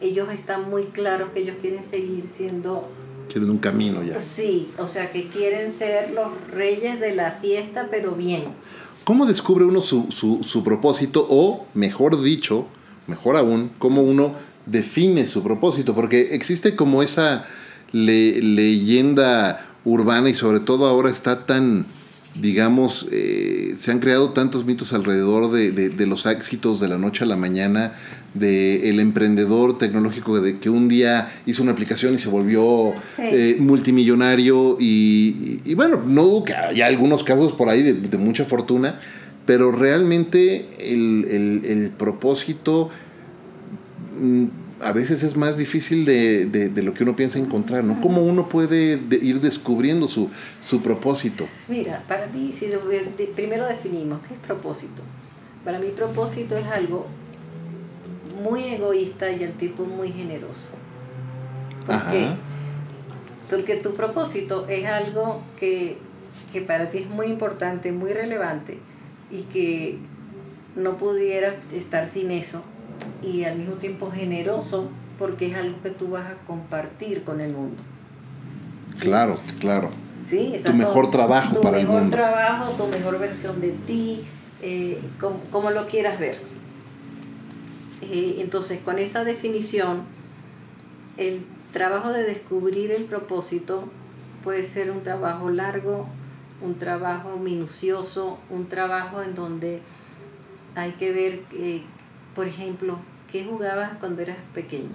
ellos están muy claros que ellos quieren seguir siendo quieren un camino ya. Sí, o sea que quieren ser los reyes de la fiesta, pero bien. ¿Cómo descubre uno su, su, su propósito o, mejor dicho, mejor aún, cómo uno define su propósito? Porque existe como esa leyenda urbana y sobre todo ahora está tan, digamos, eh, se han creado tantos mitos alrededor de, de, de, los éxitos de la noche a la mañana, de el emprendedor tecnológico de que un día hizo una aplicación y se volvió eh, multimillonario y, y, bueno, no que hay algunos casos por ahí de, de mucha fortuna, pero realmente el, el, el propósito mm, a veces es más difícil de, de, de, lo que uno piensa encontrar, ¿no? ¿Cómo uno puede ir descubriendo su, su propósito? Mira, para mí, si primero definimos qué es propósito. Para mí propósito es algo muy egoísta y el tipo muy generoso. ¿Por qué? Porque tu propósito es algo que, que para ti es muy importante, muy relevante y que no pudieras estar sin eso y al mismo tiempo generoso porque es algo que tú vas a compartir con el mundo. ¿Sí? Claro, claro. Sí, tu mejor trabajo para el mundo. Tu mejor trabajo, tu mejor versión de ti, eh, como, como lo quieras ver. Eh, entonces, con esa definición, el trabajo de descubrir el propósito puede ser un trabajo largo, un trabajo minucioso, un trabajo en donde hay que ver, eh, por ejemplo, qué jugabas cuando eras pequeño.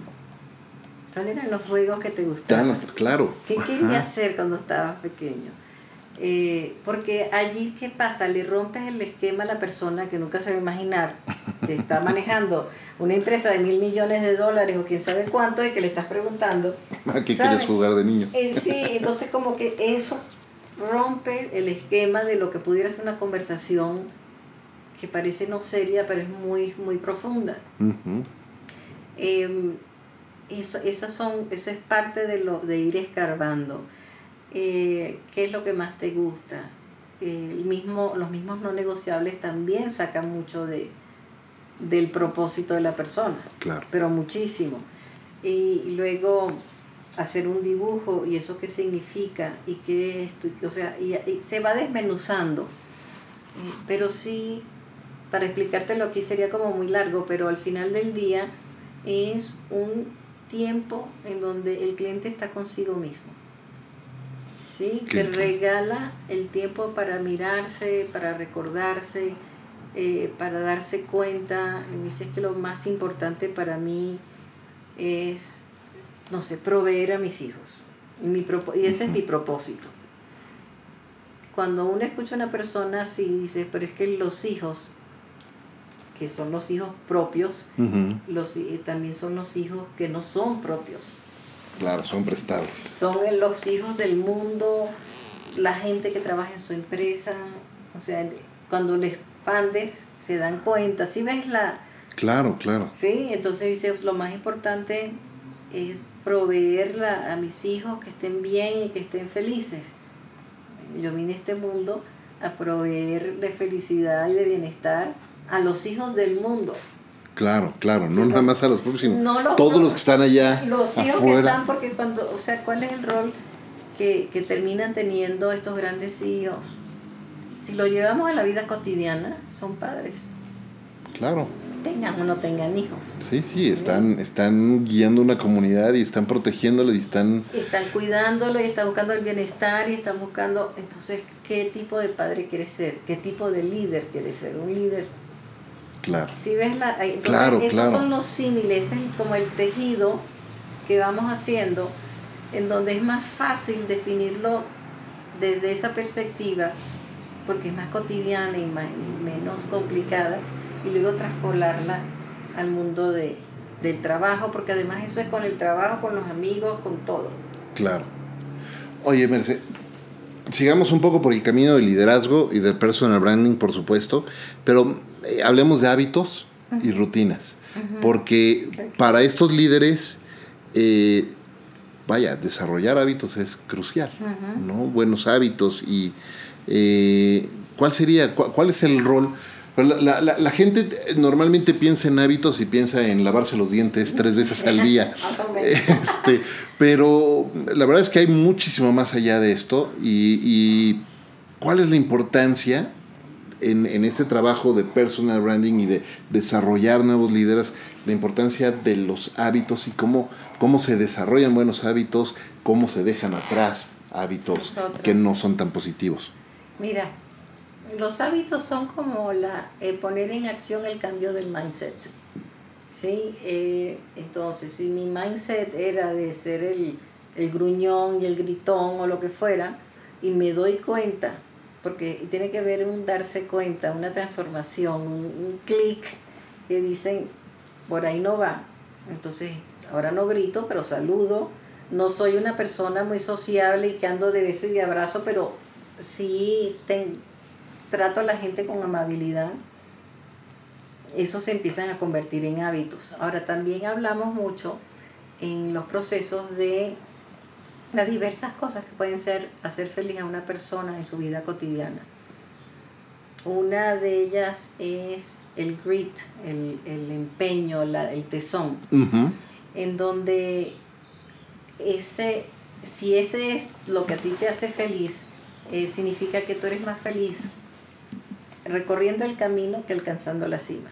¿Cuáles eran los juegos que te gustaban? Claro. ¿Qué querías hacer cuando estabas pequeño? Eh, porque allí, ¿qué pasa? Le rompes el esquema a la persona que nunca se va a imaginar, que está manejando una empresa de mil millones de dólares o quién sabe cuánto, y que le estás preguntando. ¿A qué quieres jugar de niño? Eh, sí, entonces como que eso rompe el esquema de lo que pudiera ser una conversación que parece no seria, pero es muy, muy profunda. Uh-huh. Eh, eso, esas son, eso es parte de, lo, de ir escarbando. Eh, ¿Qué es lo que más te gusta? el mismo, los mismos no negociables también sacan mucho de, del propósito de la persona, claro. pero muchísimo. Y, y luego hacer un dibujo y eso qué significa y qué es, o sea, y, y se va desmenuzando. Eh, pero sí, para explicártelo aquí sería como muy largo, pero al final del día es un tiempo en donde el cliente está consigo mismo. ¿sí? Se regala el tiempo para mirarse, para recordarse, eh, para darse cuenta. Y dice que lo más importante para mí es, no sé, proveer a mis hijos. Y, mi y ese es mi propósito. Cuando uno escucha a una persona así, dice, pero es que los hijos, que son los hijos propios, uh -huh. los, también son los hijos que no son propios. Claro, son prestados. Son los hijos del mundo la gente que trabaja en su empresa, o sea, cuando le expandes se dan cuenta, si ves la... Claro, claro. Sí, entonces dice, lo más importante es proveer a mis hijos que estén bien y que estén felices. Yo vine a este mundo a proveer de felicidad y de bienestar a los hijos del mundo. Claro, claro, no nada más a los propios, sino todos los que están allá. Los hijos que están, porque cuando, o sea, ¿cuál es el rol que, que terminan teniendo estos grandes hijos? Si lo llevamos a la vida cotidiana, son padres. Claro tengan o no tengan hijos. Sí, sí, están, están guiando una comunidad y están protegiéndolo y están... Están cuidándolo y están buscando el bienestar y están buscando, entonces, ¿qué tipo de padre quiere ser? ¿Qué tipo de líder quiere ser? Un líder... Claro. Si ves la... Entonces, esos son los símiles, es como el tejido que vamos haciendo, en donde es más fácil definirlo desde esa perspectiva, porque es más cotidiana y más, menos complicada y luego traspolarla al mundo de, del trabajo, porque además eso es con el trabajo, con los amigos, con todo. Claro. Oye, Merce, sigamos un poco por el camino del liderazgo y del personal branding, por supuesto, pero eh, hablemos de hábitos y rutinas, porque para estos líderes, eh, vaya, desarrollar hábitos es crucial, ¿no? Buenos hábitos y eh, ¿cuál sería, cuál es el rol? La, la, la, gente normalmente piensa en hábitos y piensa en lavarse los dientes tres veces al día. este, pero la verdad es que hay muchísimo más allá de esto. Y, y cuál es la importancia en, en, este trabajo de personal branding y de desarrollar nuevos líderes, la importancia de los hábitos y cómo, cómo se desarrollan buenos hábitos, cómo se dejan atrás hábitos que no son tan positivos. Mira, los hábitos son como la eh, poner en acción el cambio del mindset. ¿sí? Eh, entonces, si mi mindset era de ser el, gruñón y el gritón o lo que fuera, y me doy cuenta, porque tiene que ver un darse cuenta, una transformación, un, clic que dicen, por ahí no va. Entonces, ahora no grito, pero saludo. No soy una persona muy sociable y que ando de beso y de abrazo, pero sí tengo trato a la gente con amabilidad, eso se empiezan a convertir en hábitos. Ahora también hablamos mucho en los procesos de las diversas cosas que pueden ser hacer feliz a una persona en su vida cotidiana. Una de ellas es el grit, el, empeño, la, el tesón, en donde ese, si ese es lo que a ti te hace feliz, eh, significa que tú eres más feliz recorriendo el camino que alcanzando la cima.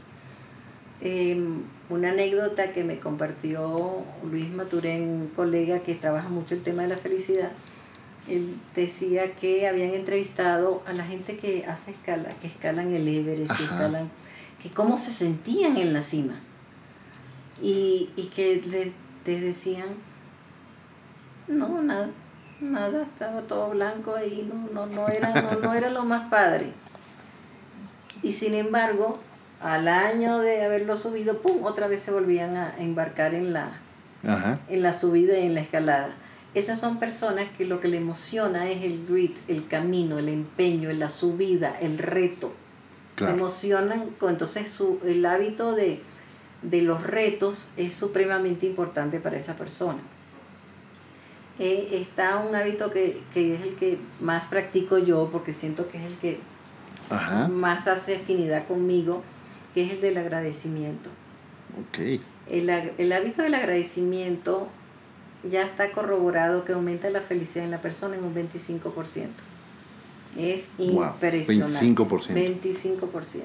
Em, una anécdota que me compartió Luis Maturén, un colega que trabaja mucho el tema de la felicidad, él decía que habían entrevistado a la gente que hace escala, que escalan el Everest, que escalan, que cómo se sentían en la cima. Y, que les, decían, no, nada, nada, estaba todo blanco ahí, no, no, no, era, no, no era lo más padre. Y sin embargo, al año de haberlo subido, ¡pum!, otra vez se volvían a embarcar en la, en la subida y en la escalada. Esas son personas que lo que le emociona es el grit, el camino, el empeño, la subida, el reto. Se emocionan, entonces su, el hábito de, los retos es supremamente importante para esa persona. Eh, está un hábito que, que es el que más practico yo porque siento que es el que más hace afinidad conmigo, que es el del agradecimiento. Okay. El, el hábito del agradecimiento ya está corroborado que aumenta la felicidad en la persona en un 25%. Es impresionante. 25%. 25%.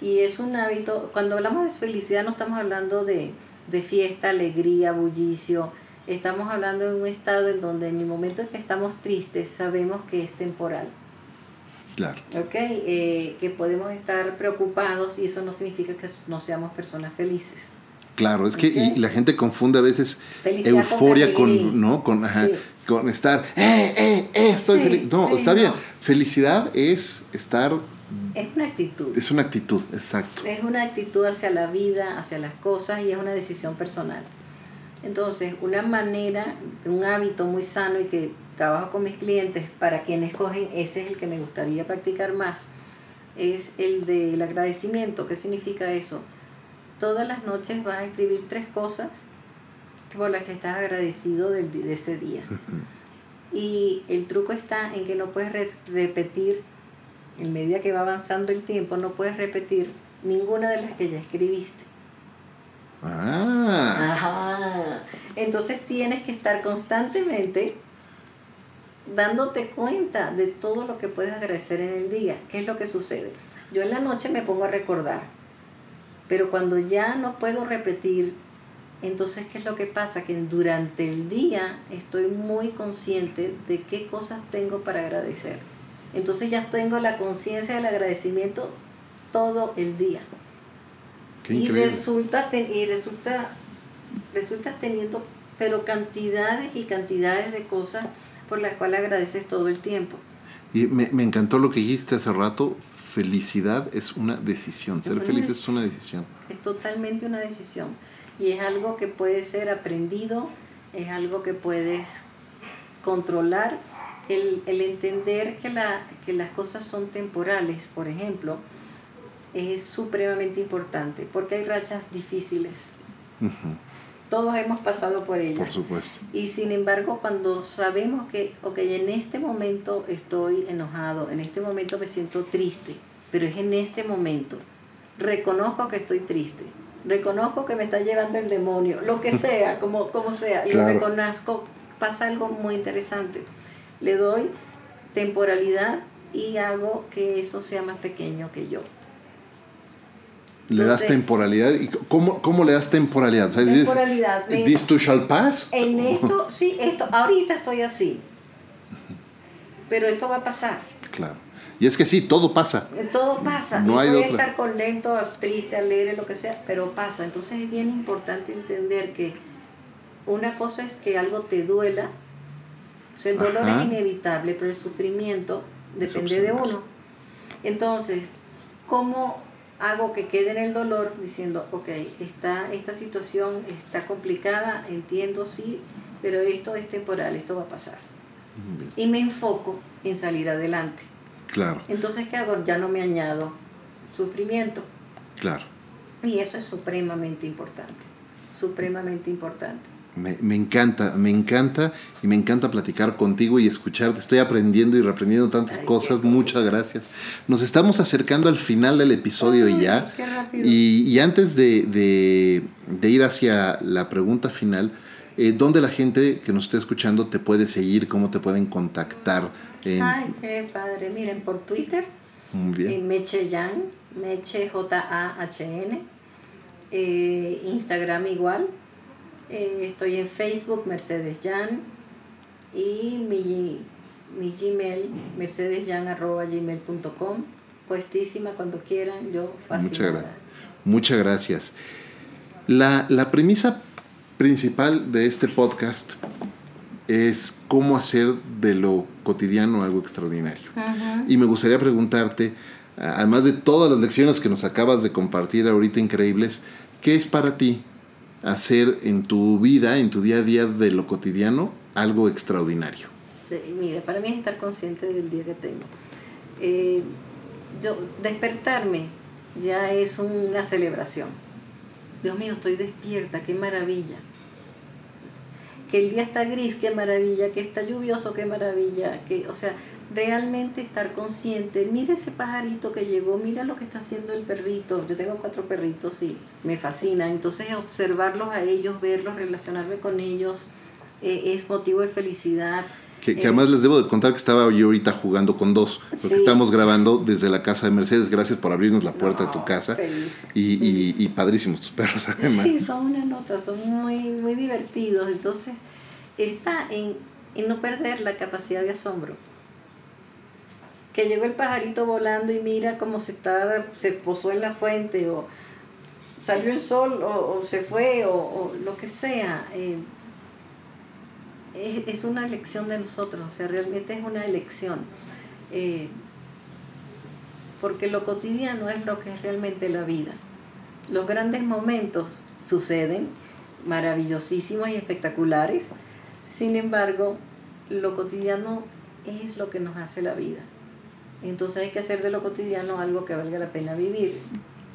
Y es un hábito, cuando hablamos de felicidad no estamos hablando de, de fiesta, alegría, bullicio. Estamos hablando de un estado en donde en el momento en que estamos tristes sabemos que es temporal. Claro. ¿Ok? Eh, que podemos estar preocupados y eso no significa que no seamos personas felices. Claro, es que y la gente confunde a veces euforia con, ¿no? Con, con estar, eh, eh, eh, estoy feliz. No, está bien. Felicidad es estar... Es una actitud. Es una actitud, exacto. Es una actitud hacia la vida, hacia las cosas y es una decisión personal. Entonces, una manera, un hábito muy sano y que trabajo con mis clientes, para quienes cogen, ese es el que me gustaría practicar más, es el del agradecimiento. ¿Qué significa eso? Todas las noches vas a escribir tres cosas por las que estás agradecido de, de ese día. Y el truco está en que no puedes repetir, en medida que va avanzando el tiempo, no puedes repetir ninguna de las que ya escribiste. Ah. Ajá. Entonces tienes que estar constantemente dándote cuenta de todo lo que puedes agradecer en el día. ¿Qué es lo que sucede? Yo en la noche me pongo a recordar, pero cuando ya no puedo repetir, entonces ¿qué es lo que pasa? Que durante el día estoy muy consciente de qué cosas tengo para agradecer. Entonces ya tengo la conciencia del agradecimiento todo el día. y resulta, y resulta, resultas teniendo, pero cantidades y cantidades de cosas por las cuales agradeces todo el tiempo. Y me, me encantó lo que dijiste hace rato, felicidad es una decisión, ser feliz es una decisión. Es totalmente una decisión y es algo que puede ser aprendido, es algo que puedes controlar, el, el entender que, la, que las cosas son temporales, por ejemplo, es supremamente importante porque hay rachas difíciles. Todos hemos pasado por ellas. Por supuesto. Y sin embargo, cuando sabemos que, ok, en este momento estoy enojado, en este momento me siento triste, pero es en este momento, reconozco que estoy triste, reconozco que me está llevando el demonio, lo que sea, como, como sea, lo reconozco, pasa algo muy interesante. Le doy temporalidad y hago que eso sea más pequeño que yo le das temporalidad. ¿Y cómo, cómo, le das temporalidad? temporalidad. ¿This to shall pass? En esto, sí, esto, ahorita estoy así. Pero esto va a pasar. Claro. Y es que sí, todo pasa. Todo pasa. No hay puede estar contento, triste, alegre, lo que sea, pero pasa. Entonces es bien importante entender que una cosa es que algo te duela. el dolor es inevitable, pero el sufrimiento depende de uno. Entonces, ¿cómo hago que quede en el dolor diciendo, ok, está, esta situación está complicada, entiendo, sí, pero esto es temporal, esto va a pasar. Y me enfoco en salir adelante. Claro. Entonces, ¿qué hago? Ya no me añado sufrimiento. Claro. Y eso es supremamente importante, supremamente importante. Me, me, encanta, me encanta y me encanta platicar contigo y escucharte. Estoy aprendiendo y reaprendiendo tantas cosas. Muchas gracias. Nos estamos acercando al final del episodio ya. Y, y, antes de, de, de, ir hacia la pregunta final, eh, ¿dónde la gente que nos esté escuchando te puede seguir? ¿Cómo te pueden contactar? Ay, qué padre. Miren, por Twitter, Muy bien. En Meche Jan, Meche J-A-H-N. Eh, Instagram igual, eh, estoy en Facebook, Mercedes Jan, y mi, mi Gmail, mercedesjan.gmail.com. Puestísima cuando quieran, yo fascinada. Muchas, gracias. La, la premisa principal de este podcast es cómo hacer de lo cotidiano algo extraordinario. Y me gustaría preguntarte, además de todas las lecciones que nos acabas de compartir ahorita increíbles, ¿qué es para ti hacer en tu vida, en tu día a día de lo cotidiano, algo extraordinario? Sí, mira, para mí es estar consciente del día que tengo. Eh, yo, despertarme ya es una celebración. Dios mío, estoy despierta, qué maravilla. Que el día está gris, qué maravilla. Que está lluvioso, qué maravilla. Que, o sea, realmente estar consciente, mira ese pajarito que llegó, mira lo que está haciendo el perrito. Yo tengo cuatro perritos y me fascina. Entonces observarlos a ellos, verlos, relacionarme con ellos, eh, es motivo de felicidad. Que, que, además les debo de contar que estaba yo ahorita jugando con dos, porque estamos grabando desde la casa de Mercedes. Gracias por abrirnos la puerta de tu casa. y, Y, y, padrísimos tus perros, además. Sí, son una nota, son muy, muy divertidos. Entonces, está en, en no perder la capacidad de asombro que llegó el pajarito volando y mira cómo se está, se posó en la fuente o salió el sol o, se fue o, lo que sea. Eh, es, una elección de nosotros, o sea, realmente es una elección. Eh, porque lo cotidiano es lo que es realmente la vida. Los grandes momentos suceden, maravillosísimos y espectaculares, sin embargo, lo cotidiano es lo que nos hace la vida. Entonces hay que hacer de lo cotidiano algo que valga la pena vivir.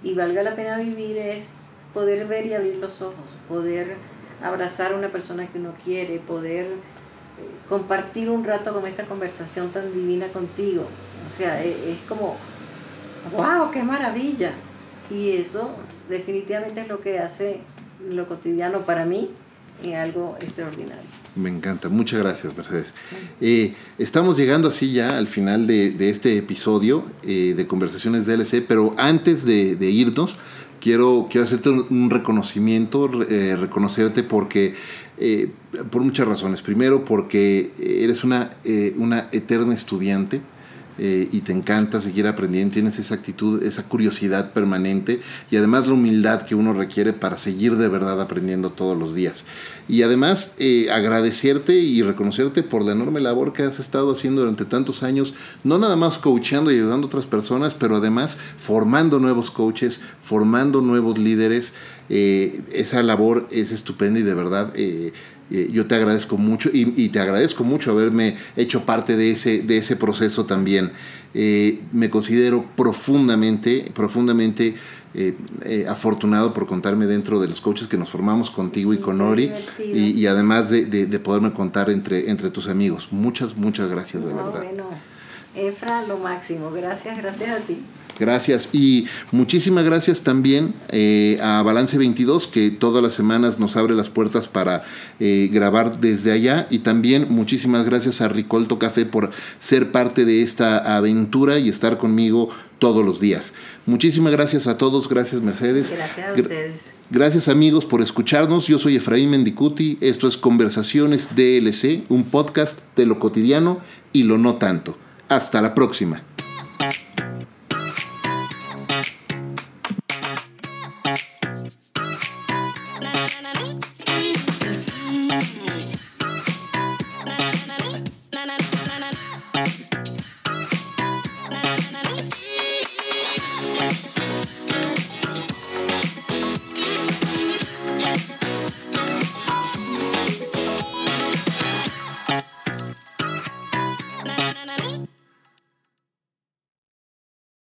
Y valga la pena vivir es poder ver y abrir los ojos, poder abrazar a una persona que uno quiere, poder eh, compartir un rato con esta conversación tan divina contigo. O sea, e, es, como, wow, qué maravilla. Y eso definitivamente es lo que hace lo cotidiano para mí en algo extraordinario. Me encanta, muchas gracias Mercedes. Eh, estamos llegando así ya al final de, este episodio eh, de Conversaciones DLC, pero antes de, irnos, quiero, quiero hacerte un, reconocimiento, eh, reconocerte porque, por muchas razones. Primero, porque eres una, una eterna estudiante eh, y te encanta seguir aprendiendo, tienes esa actitud, esa curiosidad permanente y además la humildad que uno requiere para seguir de verdad aprendiendo todos los días. Y además eh, agradecerte y reconocerte por la enorme labor que has estado haciendo durante tantos años, no nada más coachando y ayudando a otras personas, pero además formando nuevos coaches, formando nuevos líderes. Eh, esa labor es estupenda y de verdad yo te agradezco mucho y, te agradezco mucho haberme hecho parte de ese, de ese proceso también. Eh, me considero profundamente, profundamente eh, afortunado por contarme dentro de los coaches que nos formamos contigo y con Ori y, además de, de, poderme contar entre, entre tus amigos. Muchas, muchas gracias de verdad. Bueno, Efra, lo máximo. Gracias, gracias a ti. Gracias. Y muchísimas gracias también eh, a Balance 22, que todas las semanas nos abre las puertas para eh, grabar desde allá. Y también muchísimas gracias a Ricolto Café por ser parte de esta aventura y estar conmigo todos los días. Muchísimas gracias a todos, gracias Mercedes. Gracias a ustedes. Gracias amigos por escucharnos. Yo soy Efraín Mendicuti. Esto es Conversaciones DLC, un podcast de lo cotidiano y lo no tanto. Hasta la próxima.